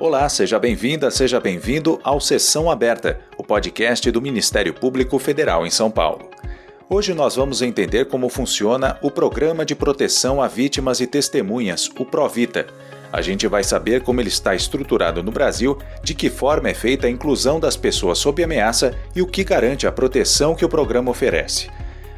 Olá, seja bem-vinda, seja bem-vindo ao Sessão Aberta, o podcast do Ministério Público Federal em São Paulo. Hoje nós vamos entender como funciona o Programa de Proteção a Vítimas e Testemunhas, o Provita. A gente vai saber como ele está estruturado no Brasil, de que forma é feita a inclusão das pessoas sob ameaça e o que garante a proteção que o programa oferece.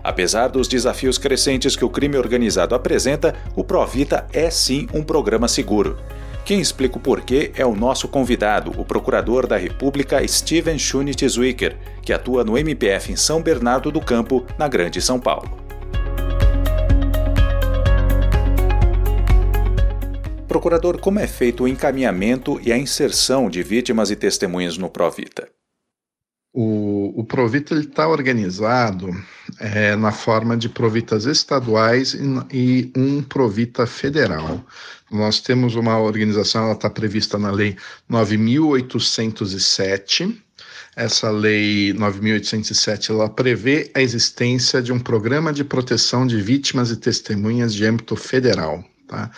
Apesar dos desafios crescentes que o crime organizado apresenta, o Provita é sim um programa seguro. Quem explica o porquê é o nosso convidado, o procurador da República Steven Schunit Zwicker, que atua no MPF em São Bernardo do Campo, na Grande São Paulo. Procurador, como é feito o encaminhamento e a inserção de vítimas e testemunhas no Provita? O, o Provita está organizado é, na forma de provitas estaduais e, e, um Provita federal. Nós temos uma organização, ela está prevista na Lei 9.807. Essa Lei 9.807 ela prevê a existência de um programa de proteção de vítimas e testemunhas de âmbito federal. Tá?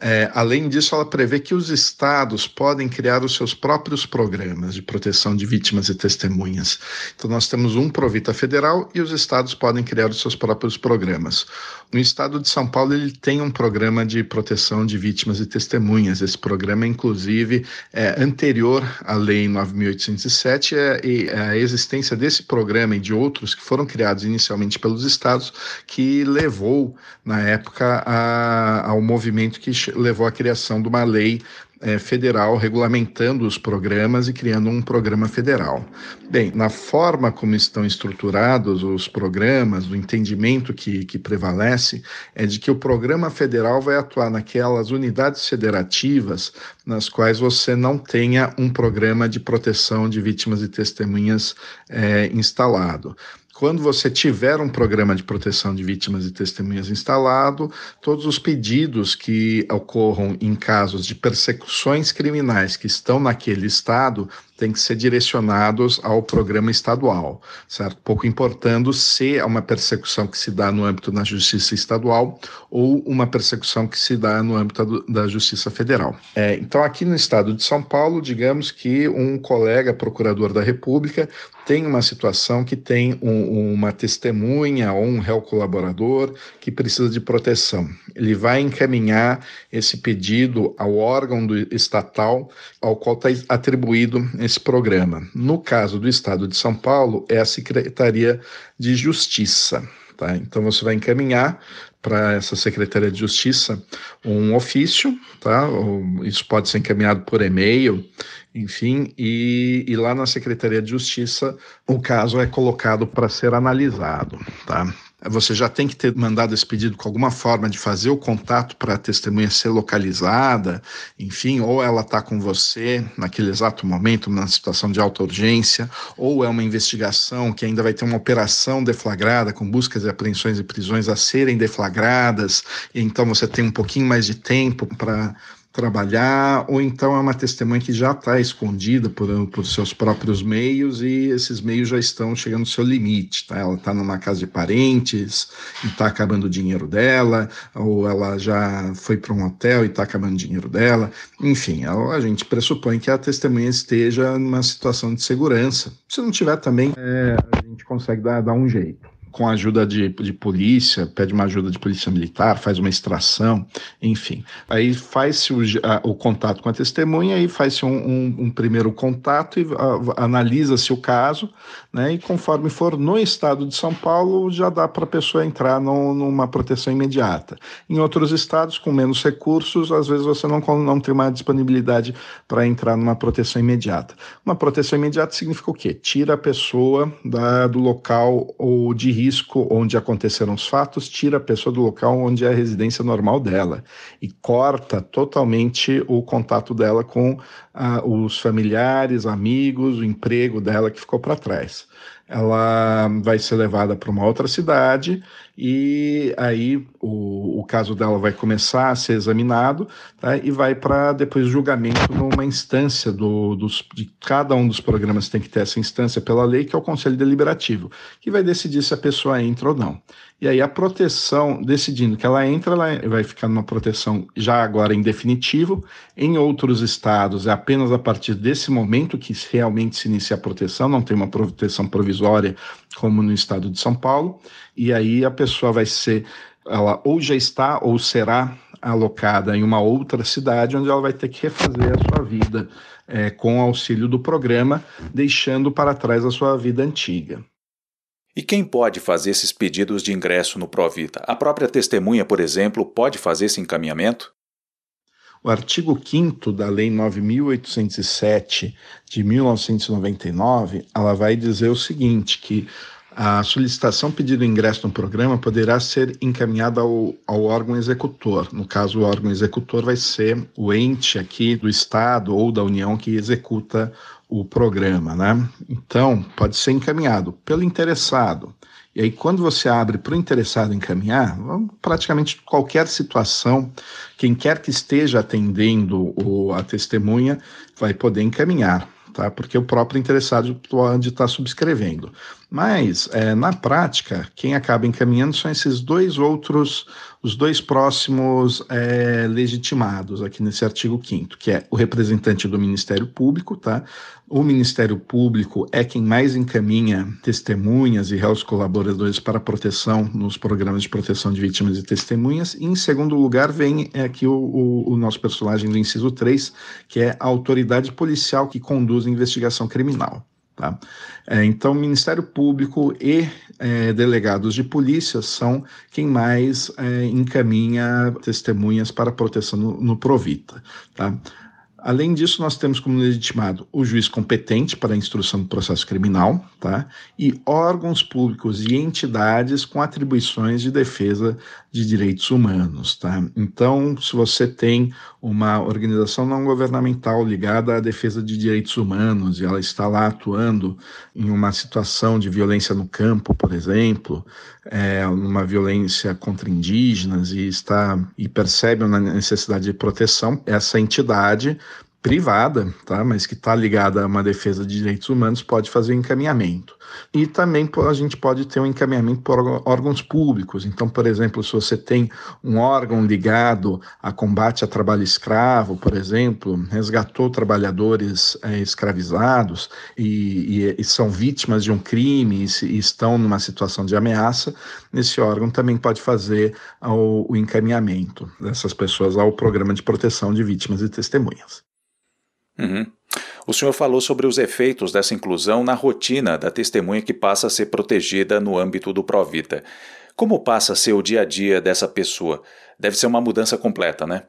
É, além disso, ela prevê que os estados podem criar os seus próprios programas de proteção de vítimas e testemunhas. Então, nós temos um Provita federal e os estados podem criar os seus próprios programas. No estado de São Paulo, ele tem um programa de proteção de vítimas e testemunhas. Esse programa, inclusive, é anterior à Lei 9.807 é, e a existência desse programa e de outros que foram criados inicialmente pelos estados, que levou, na época, a, ao movimento que levou à criação de uma lei é, federal regulamentando os programas e criando um programa federal. Bem, na forma como estão estruturados os programas, o entendimento que, que prevalece é de que o programa federal vai atuar naquelas unidades federativas nas quais você não tenha um programa de proteção de vítimas e testemunhas é, instalado. Quando você tiver um programa de proteção de vítimas e testemunhas instalado, todos os pedidos que ocorram em casos de persecuções criminais que estão naquele estado têm que ser direcionados ao programa estadual, certo? Pouco importando se é uma persecução que se dá no âmbito da justiça estadual ou uma persecução que se dá no âmbito da justiça federal. É, então, aqui no estado de São Paulo, digamos que um colega procurador da República tem uma situação que tem um, uma testemunha ou um réu colaborador que precisa de proteção. Ele vai encaminhar esse pedido ao órgão do estatal ao qual está atribuído esse programa. No caso do Estado de São Paulo, é a Secretaria de Justiça. Tá? Então você vai encaminhar para essa Secretaria de Justiça um ofício, tá? Isso pode ser encaminhado por e-mail, enfim, e, e lá na Secretaria de Justiça o caso é colocado para ser analisado, tá? Você já tem que ter mandado esse pedido com alguma forma de fazer o contato para a testemunha ser localizada, enfim, ou ela está com você naquele exato momento, numa situação de alta urgência, ou é uma investigação que ainda vai ter uma operação deflagrada, com buscas e apreensões e prisões a serem deflagradas, e então você tem um pouquinho mais de tempo para trabalhar, ou então é uma testemunha que já está escondida por, por seus próprios meios e esses meios já estão chegando ao seu limite. Tá? Ela está numa casa de parentes e está acabando o dinheiro dela, ou ela já foi para um hotel e está acabando o dinheiro dela. Enfim, a, gente pressupõe que a testemunha esteja numa situação de segurança. Se não tiver também, é, a gente consegue dar, dar um jeito com a ajuda de, de polícia, pede uma ajuda de polícia militar, faz uma extração, enfim. Aí faz-se o, o, contato com a testemunha e faz-se um, um, um, primeiro contato e analisa-se o caso, né? E conforme for no estado de São Paulo, já dá para a pessoa entrar no, numa proteção imediata. Em outros estados, com menos recursos, às vezes você não, não tem uma disponibilidade para entrar numa proteção imediata. Uma proteção imediata significa o quê? Tira a pessoa da, do local ou de risco onde aconteceram os fatos, tira a pessoa do local onde é a residência normal dela e corta totalmente o contato dela com os familiares, amigos, o emprego dela que ficou para trás. ela vai ser levada para uma outra cidade e aí o, o caso dela vai começar a ser examinado tá? e vai para depois julgamento numa instância do, dos, de cada um dos programas tem que ter essa instância pela lei, que é o Conselho Deliberativo, que vai decidir se a pessoa entra ou não. E aí a proteção, decidindo que ela entra, ela vai ficar numa proteção já agora em definitivo. Em outros estados é apenas a partir desse momento que realmente se inicia a proteção, não tem uma proteção provisória como no estado de São Paulo. E aí a pessoa vai ser, ela ou já está ou será alocada em uma outra cidade onde ela vai ter que refazer a sua vida é, com auxílio do programa, deixando para trás a sua vida antiga. E quem pode fazer esses pedidos de ingresso no Provita? A própria testemunha, por exemplo, pode fazer esse encaminhamento? O artigo 5 da Lei 9.807 de 1999, ela vai dizer o seguinte, que a solicitação pedido ingresso no programa poderá ser encaminhada ao, ao, órgão executor. No caso, o órgão executor vai ser o ente aqui do Estado ou da União que executa o programa, né? Então, pode ser encaminhado pelo interessado. E aí, quando você abre para o interessado encaminhar, praticamente qualquer situação, quem quer que esteja atendendo o, a testemunha vai poder encaminhar tá? Porque o próprio interessado pode estar subscrevendo. Mas, é, na prática, quem acaba encaminhando são esses dois outros, os dois próximos é, legitimados aqui nesse artigo 5 que é o representante do Ministério Público, tá? O Ministério Público é quem mais encaminha testemunhas e réus colaboradores para proteção nos programas de proteção de vítimas e testemunhas. E, em segundo lugar, vem aqui o, o, o nosso personagem do inciso 3, que é a autoridade policial que conduz a investigação criminal. Tá? É, então, Ministério Público e é, delegados de polícia são quem mais é, encaminha testemunhas para proteção no, no Provita. Tá? Além disso, nós temos como legitimado o juiz competente para a instrução do processo criminal, tá? E órgãos públicos e entidades com atribuições de defesa de direitos humanos, tá? Então, se você tem uma organização não governamental ligada à defesa de direitos humanos e ela está lá atuando em uma situação de violência no campo, por exemplo, é, numa violência contra indígenas e está e percebe uma necessidade de proteção, essa entidade privada, tá? mas que está ligada a uma defesa de direitos humanos, pode fazer encaminhamento. E também a gente pode ter um encaminhamento por órgãos públicos. Então, por exemplo, se você tem um órgão ligado a combate a trabalho escravo, por exemplo, resgatou trabalhadores é, escravizados e, e, e, são vítimas de um crime e, e, estão numa situação de ameaça, esse órgão também pode fazer o, o encaminhamento dessas pessoas ao programa de proteção de vítimas e testemunhas. Uhum. O senhor falou sobre os efeitos dessa inclusão na rotina da testemunha que passa a ser protegida no âmbito do Provita. Como passa a ser o dia a dia dessa pessoa? Deve ser uma mudança completa, né?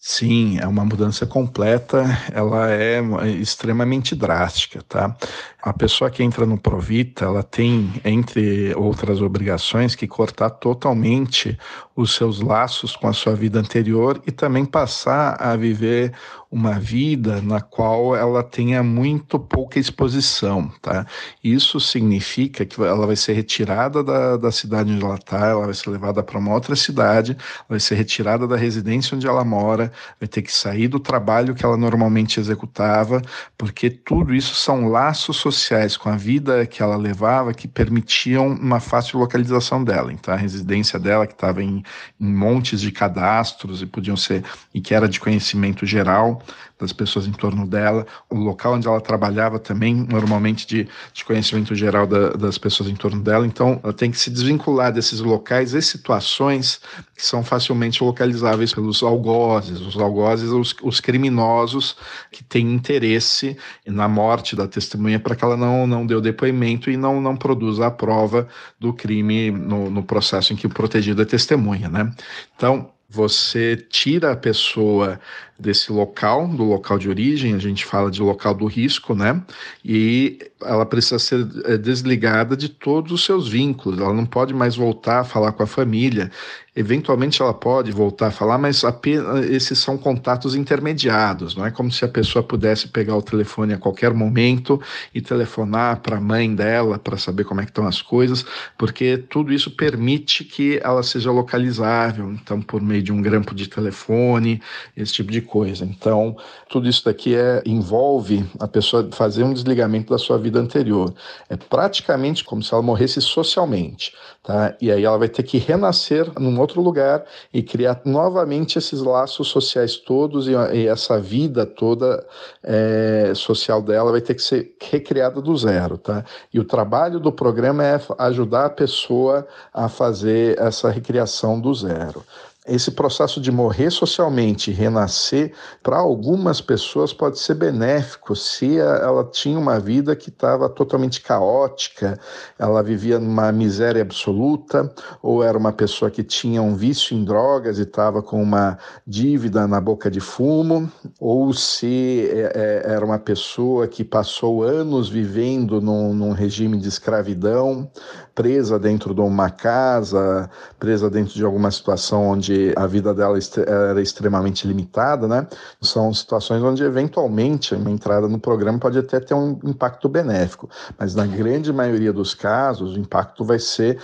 Sim, é uma mudança completa, ela é extremamente drástica, tá? A pessoa que entra no Provita, ela tem, entre outras obrigações, que cortar totalmente os seus laços com a sua vida anterior e também passar a viver uma vida na qual ela tenha muito pouca exposição, tá? Isso significa que ela vai ser retirada da, da cidade onde ela está, ela vai ser levada para uma outra cidade, vai ser retirada da residência onde ela mora, vai ter que sair do trabalho que ela normalmente executava, porque tudo isso são laços sociais com a vida que ela levava que permitiam uma fácil localização dela. Então, a residência dela, que estava em, em montes de cadastros e podiam ser, e que era de conhecimento geral, das pessoas em torno dela, o local onde ela trabalhava também, normalmente de, de conhecimento geral da, das pessoas em torno dela. Então, ela tem que se desvincular desses locais e situações que são facilmente localizáveis pelos algozes, os algozes, os, os criminosos que têm interesse na morte da testemunha para que ela não, não dê o depoimento e não, não produza a prova do crime no, no processo em que o protegido é testemunha, né? Então, você tira a pessoa desse local, do local de origem, a gente fala de local do risco, né? E ela precisa ser eh, desligada de todos os seus vínculos, ela não pode mais voltar a falar com a família. Eventualmente ela pode voltar a falar, mas apenas, esses são contatos intermediados, não é como se a pessoa pudesse pegar o telefone a qualquer momento e telefonar para a mãe dela para saber como é que estão as coisas, porque tudo isso permite que ela seja localizável, então por meio de um grampo de telefone, esse tipo de coisa. Então, tudo isso daqui é, envolve a pessoa fazer um desligamento da sua vida anterior. É praticamente como se ela morresse socialmente, tá? E aí ela vai ter que renascer outro lugar e criar novamente esses laços sociais todos e, e essa vida toda é, social dela vai ter que ser recriada do zero, tá? E o trabalho do programa é ajudar a pessoa a fazer essa recriação do zero esse processo de morrer socialmente e renascer, para algumas pessoas pode ser benéfico se ela tinha uma vida que estava totalmente caótica, ela vivia numa miséria absoluta, ou era uma pessoa que tinha um vício em drogas e estava com uma dívida na boca de fumo, ou se é, é, era uma pessoa que passou anos vivendo num, num regime de escravidão, presa dentro de uma casa, presa dentro de alguma situação onde a vida dela era extremamente limitada, né? São situações onde eventualmente uma entrada no programa pode até ter um impacto benéfico, mas na grande maioria dos casos o impacto vai ser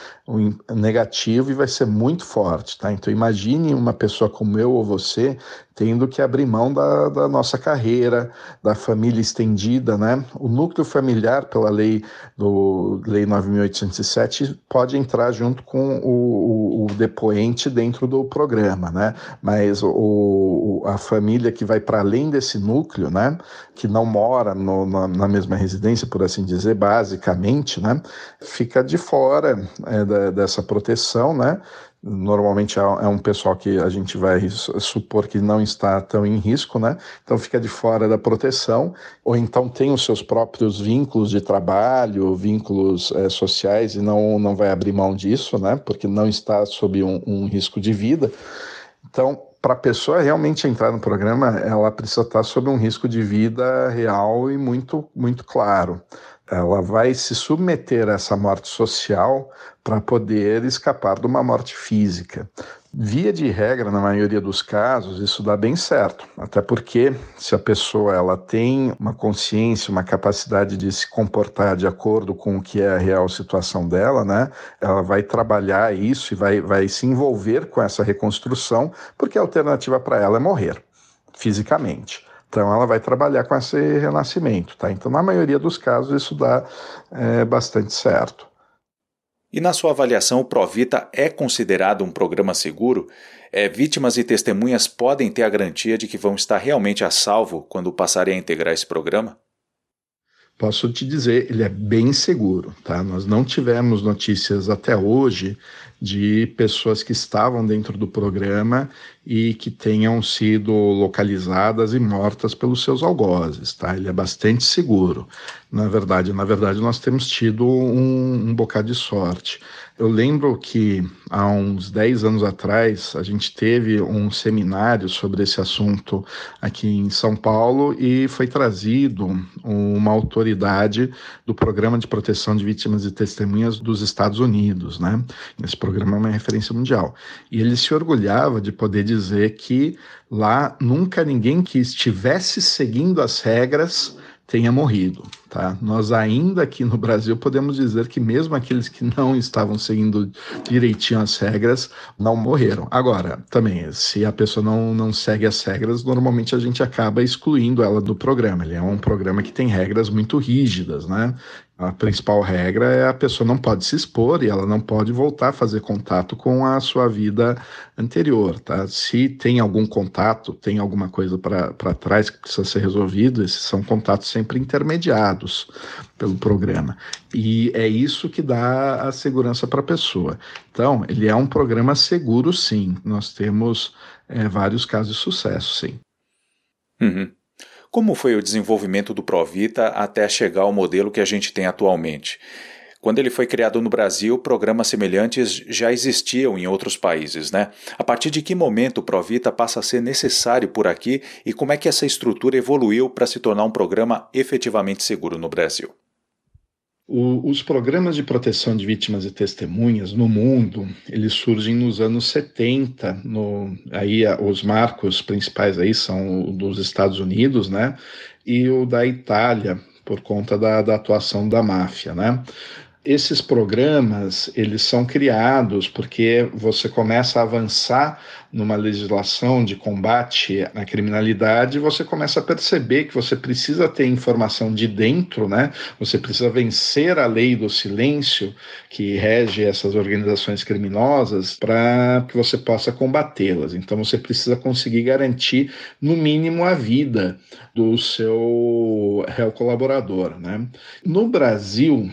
negativo e vai ser muito forte, tá? Então imagine uma pessoa como eu ou você tendo que abrir mão da, da, nossa carreira, da família estendida, né? O núcleo familiar, pela lei do lei 9.807, pode entrar junto com o, o, o, depoente dentro do programa, né? Mas o, a família que vai para além desse núcleo, né? Que não mora no, na, na, mesma residência, por assim dizer, basicamente, né? Fica de fora é, dessa proteção, né? normalmente é, é um pessoal que a gente vai supor que não está tão em risco, né? Então fica de fora da proteção, ou então tem os seus próprios vínculos de trabalho, vínculos é, sociais e não, não vai abrir mão disso, né? Porque não está sob um, um risco de vida. Então, para a pessoa realmente entrar no programa, ela precisa estar sob um risco de vida real e muito, muito claro ela vai se submeter a essa morte social para poder escapar de uma morte física. Via de regra, na maioria dos casos, isso dá bem certo. Até porque, se a pessoa ela tem uma consciência, uma capacidade de se comportar de acordo com o que é a real situação dela, né, ela vai trabalhar isso e vai, vai se envolver com essa reconstrução, porque a alternativa para ela é morrer fisicamente. Então ela vai trabalhar com esse renascimento, tá? Então na maioria dos casos isso dá é, bastante certo. E na sua avaliação, o Provita é considerado um programa seguro? É, vítimas e testemunhas podem ter a garantia de que vão estar realmente a salvo quando passarem a integrar esse programa? Posso te dizer, ele é bem seguro, tá? Nós não tivemos notícias até hoje de pessoas que estavam dentro do programa e que tenham sido localizadas e mortas pelos seus algozes, tá? Ele é bastante seguro. Na verdade, na verdade, nós temos tido um, um bocado de sorte. Eu lembro que há uns 10 anos atrás a gente teve um seminário sobre esse assunto aqui em São Paulo e foi trazido uma autoridade do Programa de Proteção de Vítimas e Testemunhas dos Estados Unidos, né? Esse programa é uma referência mundial. E ele se orgulhava de poder dizer que lá nunca ninguém que estivesse seguindo as regras tenha morrido. Tá? Nós ainda aqui no Brasil podemos dizer que mesmo aqueles que não estavam seguindo direitinho as regras não morreram. Agora, também, se a pessoa não, não segue as regras, normalmente a gente acaba excluindo ela do programa. Ele é um programa que tem regras muito rígidas, né? A principal regra é a pessoa não pode se expor e ela não pode voltar a fazer contato com a sua vida anterior, tá? Se tem algum contato, tem alguma coisa para trás que precisa ser resolvido, esses são contatos sempre intermediados pelo programa. E é isso que dá a segurança para a pessoa. Então, ele é um programa seguro, sim. Nós temos é, vários casos de sucesso, sim. Uhum. Como foi o desenvolvimento do Provita até chegar ao modelo que a gente tem atualmente? Quando ele foi criado no Brasil, programas semelhantes já existiam em outros países, né? A partir de que momento o Provita passa a ser necessário por aqui e como é que essa estrutura evoluiu para se tornar um programa efetivamente seguro no Brasil? O, os programas de proteção de vítimas e testemunhas no mundo, eles surgem nos anos 70, no, aí os marcos principais aí são o dos Estados Unidos, né, e o da Itália, por conta da, da atuação da máfia, né esses programas eles são criados porque você começa a avançar numa legislação de combate à criminalidade, você começa a perceber que você precisa ter informação de dentro, né? Você precisa vencer a lei do silêncio que rege essas organizações criminosas para que você possa combatê-las. Então você precisa conseguir garantir no mínimo a vida do seu réu colaborador, né? No Brasil,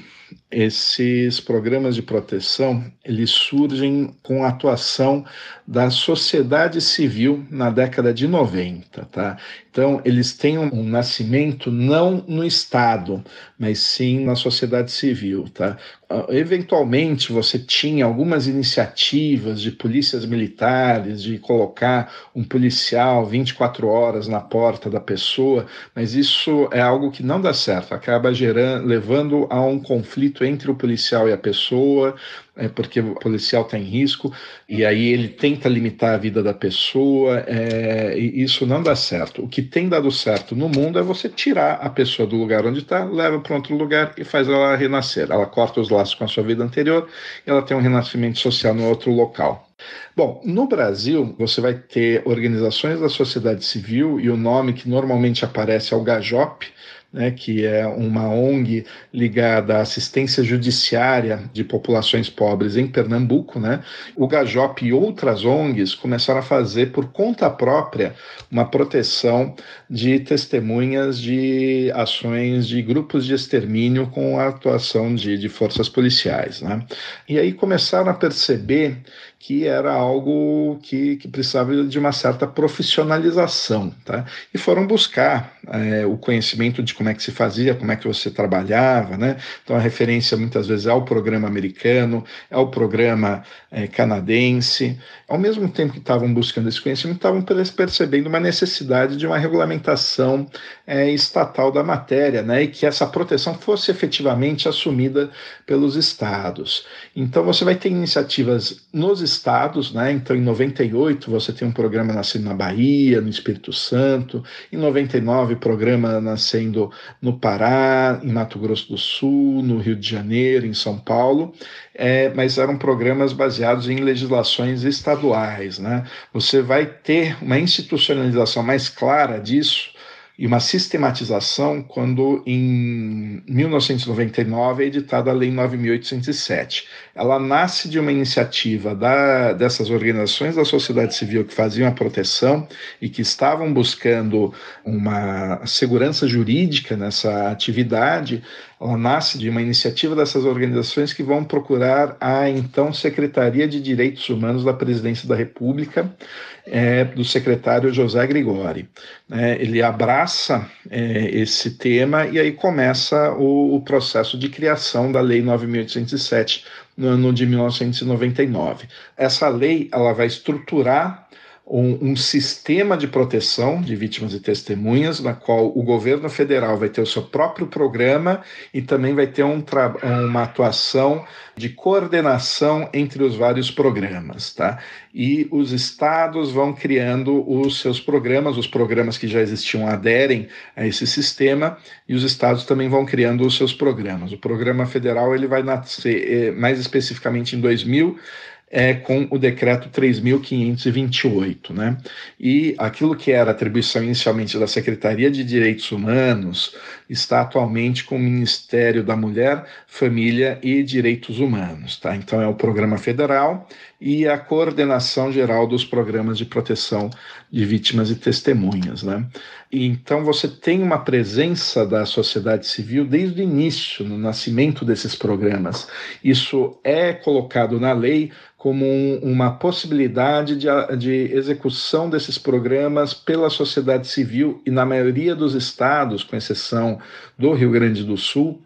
esses programas de proteção eles surgem com a atuação da sociedade civil na década de 90, tá? Então, eles têm um nascimento não no Estado, mas sim na sociedade civil, tá? Ah, eventualmente, você tinha algumas iniciativas de polícias militares, de colocar um policial 24 horas na porta da pessoa, mas isso é algo que não dá certo, acaba gerando, levando a um conflito entre o policial e a pessoa, é porque o policial está em risco e aí ele tenta limitar a vida da pessoa é, e isso não dá certo. O que tem dado certo no mundo é você tirar a pessoa do lugar onde está, leva para outro lugar e faz ela renascer. Ela corta os laços com a sua vida anterior e ela tem um renascimento social no outro local. Bom, no Brasil, você vai ter organizações da sociedade civil e o nome que normalmente aparece é o GAJOP, né, que é uma ONG ligada à assistência judiciária de populações pobres em Pernambuco, né, o Gajop e outras ONGs começaram a fazer por conta própria uma proteção de testemunhas de ações de grupos de extermínio com a atuação de, de forças policiais. Né. E aí começaram a perceber que era algo que, que precisava de uma certa profissionalização, tá? E foram buscar é, o conhecimento de como é que se fazia, como é que você trabalhava, né? Então a referência muitas vezes é o programa americano, é o programa é, canadense. Ao mesmo tempo que estavam buscando esse conhecimento, estavam percebendo uma necessidade de uma regulamentação é, estatal da matéria, né? E que essa proteção fosse efetivamente assumida pelos estados. Então você vai ter iniciativas nos estados, né? Então, em 98 você tem um programa nascendo na Bahia, no Espírito Santo, em 99 programa nascendo no Pará, em Mato Grosso do Sul, no Rio de Janeiro, em São Paulo, é, mas eram programas baseados em legislações estaduais, né? Você vai ter uma institucionalização mais clara disso e uma sistematização quando, em 1999, é editada a Lei 9.807. Ela nasce de uma iniciativa da, dessas organizações da sociedade civil que faziam a proteção e que estavam buscando uma segurança jurídica nessa atividade. Ela nasce de uma iniciativa dessas organizações que vão procurar a então Secretaria de Direitos Humanos da Presidência da República é, do secretário José Grigori. É, ele abraça é, esse tema e aí começa o, o, processo de criação da Lei 9.807 no ano de 1999. Essa lei ela vai estruturar um, um, sistema de proteção de vítimas e testemunhas, na qual o governo federal vai ter o seu próprio programa e também vai ter um uma atuação de coordenação entre os vários programas, tá? E os estados vão criando os seus programas, os programas que já existiam aderem a esse sistema e os estados também vão criando os seus programas. O programa federal ele vai nascer eh, mais especificamente em 2000 é, com o decreto 3.528. Né? E aquilo que era atribuição inicialmente da Secretaria de Direitos Humanos está atualmente com o Ministério da Mulher, Família e Direitos Humanos. Tá? Então, é o programa federal e a coordenação geral dos programas de proteção de vítimas e testemunhas. Né? E, então, você tem uma presença da sociedade civil desde o início, no nascimento desses programas. Isso é colocado na lei como um, uma possibilidade de, de execução desses programas pela sociedade civil e na maioria dos estados, com exceção do Rio Grande do Sul,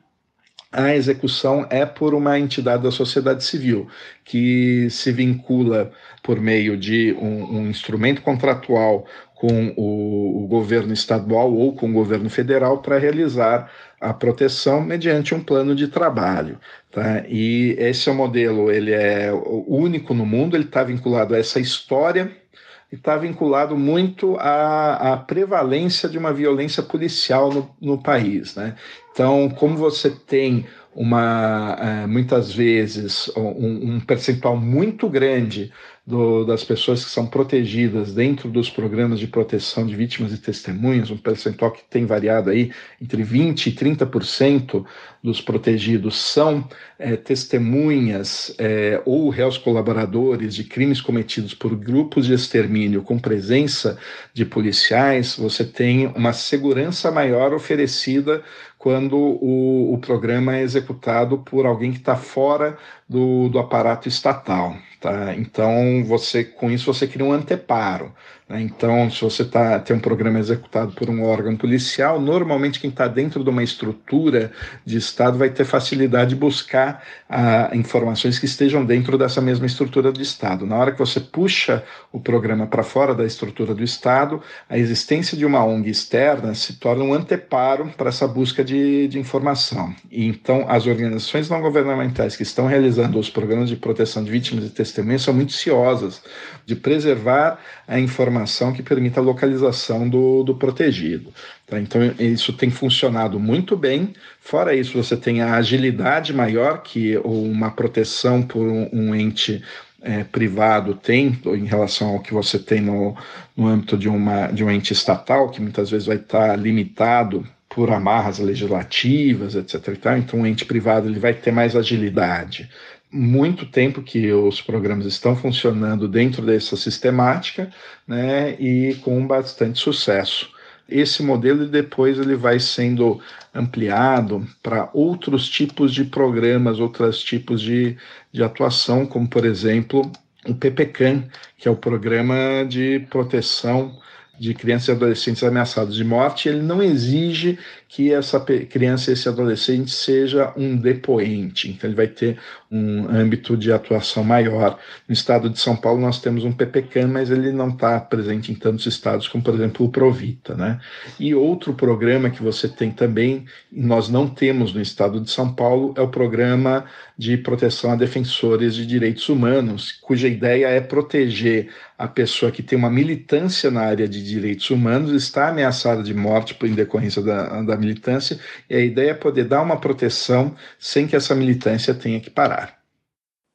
a execução é por uma entidade da sociedade civil, que se vincula por meio de um, um instrumento contratual com o, o governo estadual ou com o governo federal para realizar a proteção mediante um plano de trabalho. Tá? E esse é o modelo, ele é único no mundo, ele está vinculado a essa história está vinculado muito à, à, prevalência de uma violência policial no, no país. Né? Então, como você tem uma é, muitas vezes um, um percentual muito grande do, das pessoas que são protegidas dentro dos programas de proteção de vítimas e testemunhas, um percentual que tem variado aí entre 20% e 30% dos protegidos são é, testemunhas é, ou réus colaboradores de crimes cometidos por grupos de extermínio com presença de policiais, você tem uma segurança maior oferecida quando o, o programa é executado por alguém que está fora do, do aparato estatal. Tá? Então, você com isso você cria um anteparo. Né? Então, se você tá, tem um programa executado por um órgão policial, normalmente quem está dentro de uma estrutura de Estado vai ter facilidade de buscar ah, informações que estejam dentro dessa mesma estrutura de Estado. Na hora que você puxa o programa para fora da estrutura do Estado, a existência de uma ONG externa se torna um anteparo para essa busca de, de informação. E então, as organizações não governamentais que estão realizando os programas de proteção de vítimas e testemunhas são muito ciosas de preservar a informação que permita a localização do, do protegido. Tá? Então, isso tem funcionado muito bem. Fora isso, você tem a agilidade maior que uma proteção por um, um ente é, privado tem em relação ao que você tem no, no âmbito de, uma, de um ente estatal, que muitas vezes vai estar limitado por amarras legislativas, etc. Então, o ente privado ele vai ter mais agilidade muito tempo que os programas estão funcionando dentro dessa sistemática, né, e com bastante sucesso. Esse modelo depois ele vai sendo ampliado para outros tipos de programas, outros tipos de, de atuação, como por exemplo o PPCAM, que é o Programa de Proteção de crianças e adolescentes ameaçados de morte, ele não exige que essa criança, esse adolescente seja um depoente. Então, ele vai ter um âmbito de atuação maior. No estado de São Paulo, nós temos um PPCAM, mas ele não está presente em tantos estados como, por exemplo, o Provita. Né? E outro programa que você tem também, nós não temos no estado de São Paulo, é o programa de proteção a defensores de direitos humanos, cuja ideia é proteger a pessoa que tem uma militância na área de direitos humanos, está ameaçada de morte por decorrência da, da militância, e a ideia é poder dar uma proteção sem que essa militância tenha que parar.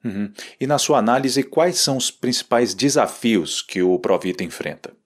Uhum. E na sua análise, quais são os principais desafios que o Provita enfrenta?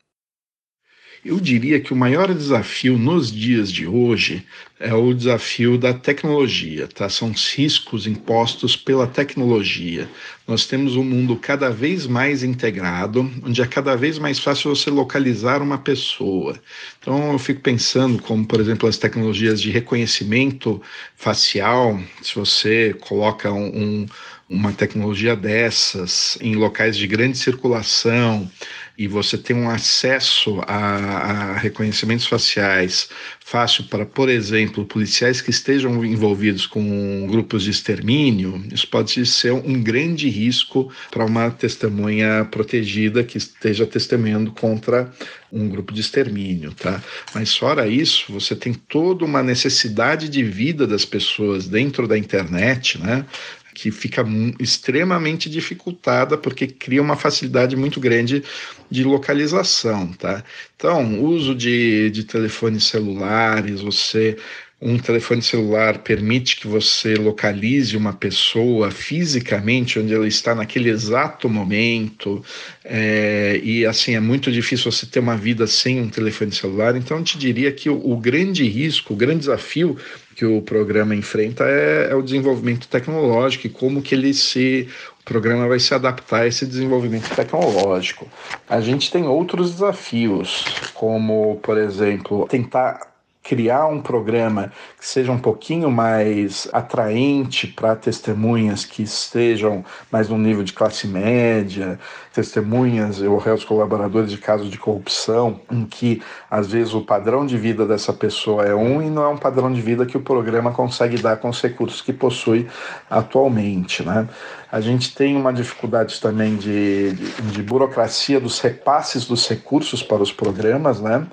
Eu diria que o maior desafio nos dias de hoje é o desafio da tecnologia, tá? São os riscos impostos pela tecnologia. Nós temos um mundo cada vez mais integrado, onde é cada vez mais fácil você localizar uma pessoa. Então eu fico pensando como, por exemplo, as tecnologias de reconhecimento facial, se você coloca um, um uma tecnologia dessas em locais de grande circulação e você tem um acesso a, a, reconhecimentos faciais fácil para, por exemplo, policiais que estejam envolvidos com grupos de extermínio, isso pode ser um grande risco para uma testemunha protegida que esteja testemunhando contra um grupo de extermínio, tá? Mas fora isso, você tem toda uma necessidade de vida das pessoas dentro da internet, né? Que fica extremamente dificultada porque cria uma facilidade muito grande de localização, tá? Então, uso de, de telefones celulares, você um telefone celular permite que você localize uma pessoa fisicamente onde ela está naquele exato momento é, e assim é muito difícil você ter uma vida sem um telefone celular então eu te diria que o, o grande risco o grande desafio que o programa enfrenta é, é o desenvolvimento tecnológico e como que ele se o programa vai se adaptar a esse desenvolvimento tecnológico. A gente tem outros desafios, como, por exemplo, tentar criar um programa que seja um pouquinho mais atraente para testemunhas que estejam mais no nível de classe média, testemunhas ou réus colaboradores de casos de corrupção, em que às vezes o padrão de vida dessa pessoa é um e não é um padrão de vida que o programa consegue dar com os recursos que possui atualmente. Né? A gente tem uma dificuldade também de, de, de burocracia dos repasses dos recursos para os programas, né?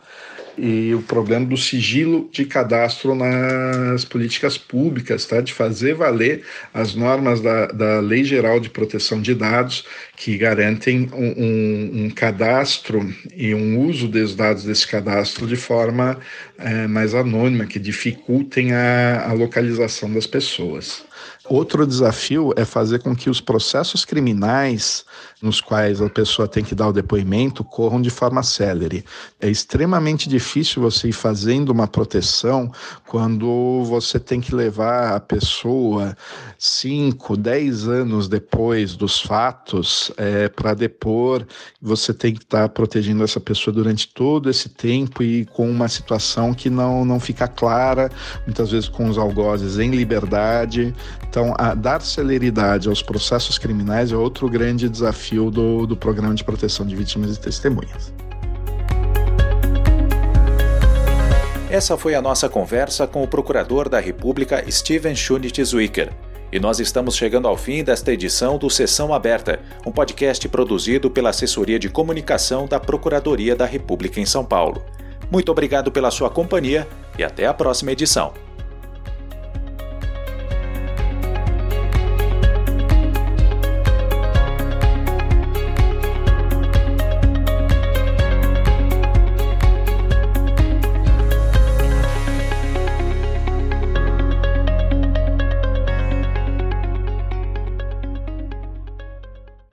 E o problema do sigilo de cadastro nas políticas públicas, tá? de fazer valer as normas da, da Lei Geral de Proteção de Dados, que garantem um, um, um cadastro e um uso dos dados desse cadastro de forma é, mais anônima, que dificultem a, a localização das pessoas. Outro desafio é fazer com que os processos criminais nos quais a pessoa tem que dar o depoimento corram de forma célere. É extremamente difícil você ir fazendo uma proteção quando você tem que levar a pessoa 5, 10 anos depois dos fatos é, para depor. Você tem que estar tá protegendo essa pessoa durante todo esse tempo e com uma situação que não, não fica clara, muitas vezes com os algozes em liberdade. Então, dar celeridade aos processos criminais é outro grande desafio do, do Programa de Proteção de Vítimas e Testemunhas. Essa foi a nossa conversa com o Procurador da República Steven Schunitz Zwicker. E nós estamos chegando ao fim desta edição do Sessão Aberta, um podcast produzido pela Assessoria de Comunicação da Procuradoria da República em São Paulo. Muito obrigado pela sua companhia e até a próxima edição.